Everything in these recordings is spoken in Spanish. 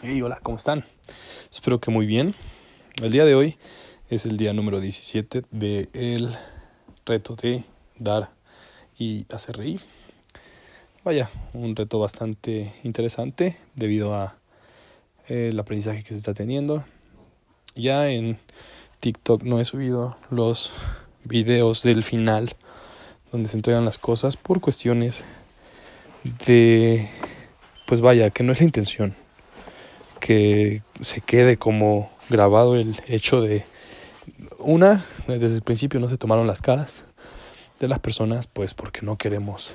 Hey, hola, ¿cómo están? Espero que muy bien. El día de hoy es el día número 17 del el reto de dar y hacer reír. Vaya, un reto bastante interesante debido a eh, el aprendizaje que se está teniendo. Ya en TikTok no he subido los videos del final donde se entregan las cosas por cuestiones de pues vaya, que no es la intención que se quede como grabado el hecho de una, desde el principio no se tomaron las caras de las personas, pues porque no queremos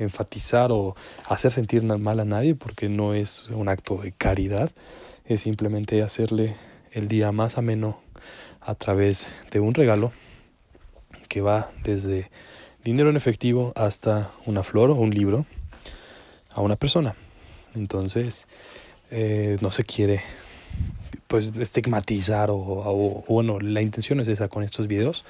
enfatizar o hacer sentir mal a nadie, porque no es un acto de caridad, es simplemente hacerle el día más ameno a través de un regalo que va desde dinero en efectivo hasta una flor o un libro a una persona. Entonces, eh, no se quiere pues estigmatizar o, bueno, la intención es esa con estos videos.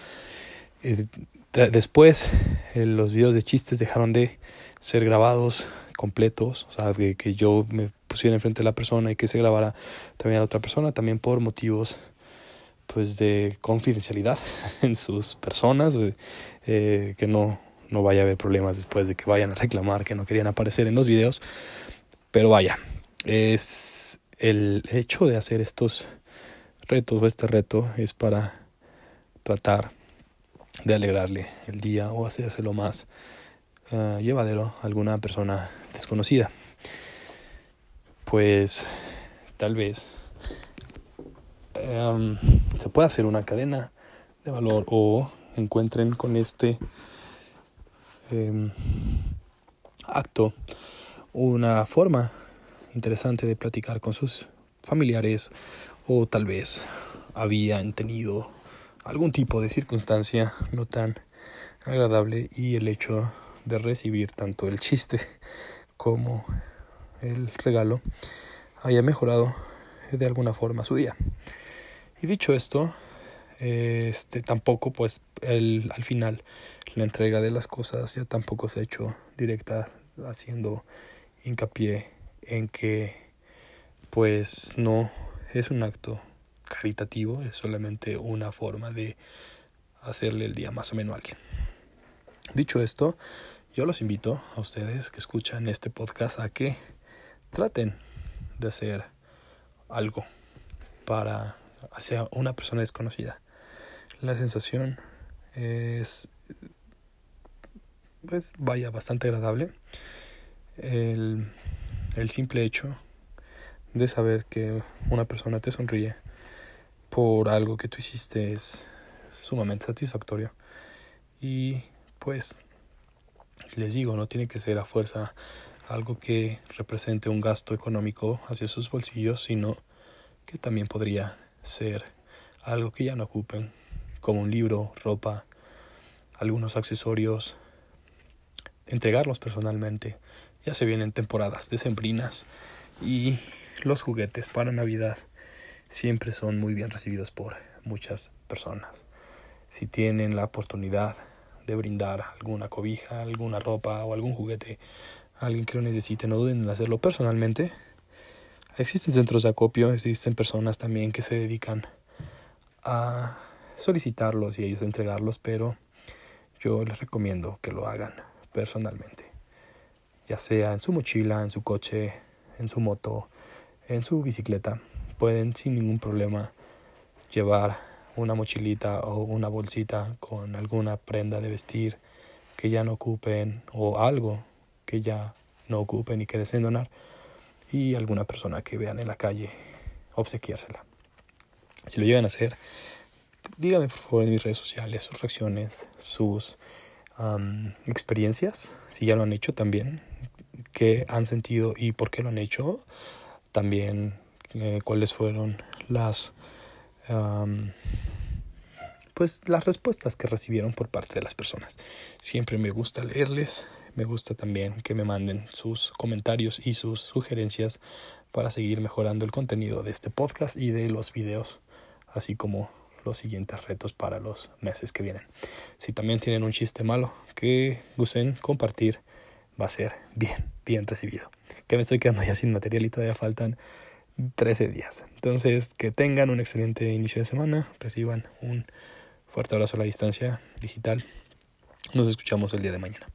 Eh, después eh, los videos de chistes dejaron de ser grabados completos, o sea, que, que yo me pusiera enfrente de la persona y que se grabara también a la otra persona, también por motivos pues de confidencialidad en sus personas, que no, no vaya a haber problemas después de que vayan a reclamar que no querían aparecer en los videos. Pero vaya, es el hecho de hacer estos retos o este reto es para tratar de alegrarle el día o hacérselo más uh, llevadero a alguna persona desconocida. Pues tal vez se pueda hacer una cadena de valor o encuentren con este um, acto una forma interesante de platicar con sus familiares o tal vez habían tenido algún tipo de circunstancia no tan agradable y el hecho de recibir tanto el chiste como el regalo haya mejorado de alguna forma su día. Y dicho esto, este tampoco pues el, al final la entrega de las cosas ya tampoco se ha hecho directa haciendo hincapié en que pues no es un acto caritativo, es solamente una forma de hacerle el día más o menos a alguien. Dicho esto, yo los invito a ustedes que escuchan este podcast a que traten de hacer algo para hacia una persona desconocida. La sensación es pues vaya bastante agradable. El el simple hecho de saber que una persona te sonríe por algo que tú hiciste es sumamente satisfactorio. Y pues les digo, no tiene que ser a fuerza algo que represente un gasto económico hacia sus bolsillos, sino que también podría ser algo que ya no ocupen, como un libro, ropa, algunos accesorios, entregarlos personalmente ya se vienen temporadas decembrinas y los juguetes para Navidad siempre son muy bien recibidos por muchas personas. Si tienen la oportunidad de brindar alguna cobija, alguna ropa o algún juguete alguien que lo necesite, no duden en hacerlo personalmente. Existen centros de acopio, existen personas también que se dedican a solicitarlos y ellos entregarlos, pero yo les recomiendo que lo hagan personalmente sea en su mochila, en su coche, en su moto, en su bicicleta, pueden sin ningún problema llevar una mochilita o una bolsita con alguna prenda de vestir que ya no ocupen o algo que ya no ocupen y que deseen donar y alguna persona que vean en la calle obsequiársela. Si lo llegan a hacer, díganme por favor en mis redes sociales sus reacciones, sus experiencias, si ya lo han hecho también, qué han sentido y por qué lo han hecho, también eh, cuáles fueron las pues las respuestas que recibieron por parte de las personas. Siempre me gusta leerles, me gusta también que me manden sus comentarios y sus sugerencias para seguir mejorando el contenido de este podcast y de los videos, así como los siguientes retos para los meses que vienen. Si también tienen un chiste malo que gusten compartir, va a ser bien, bien recibido. Que me estoy quedando ya sin material y todavía faltan 13 días. Entonces, que tengan un excelente inicio de semana, reciban un fuerte abrazo a la distancia digital. Nos escuchamos el día de mañana.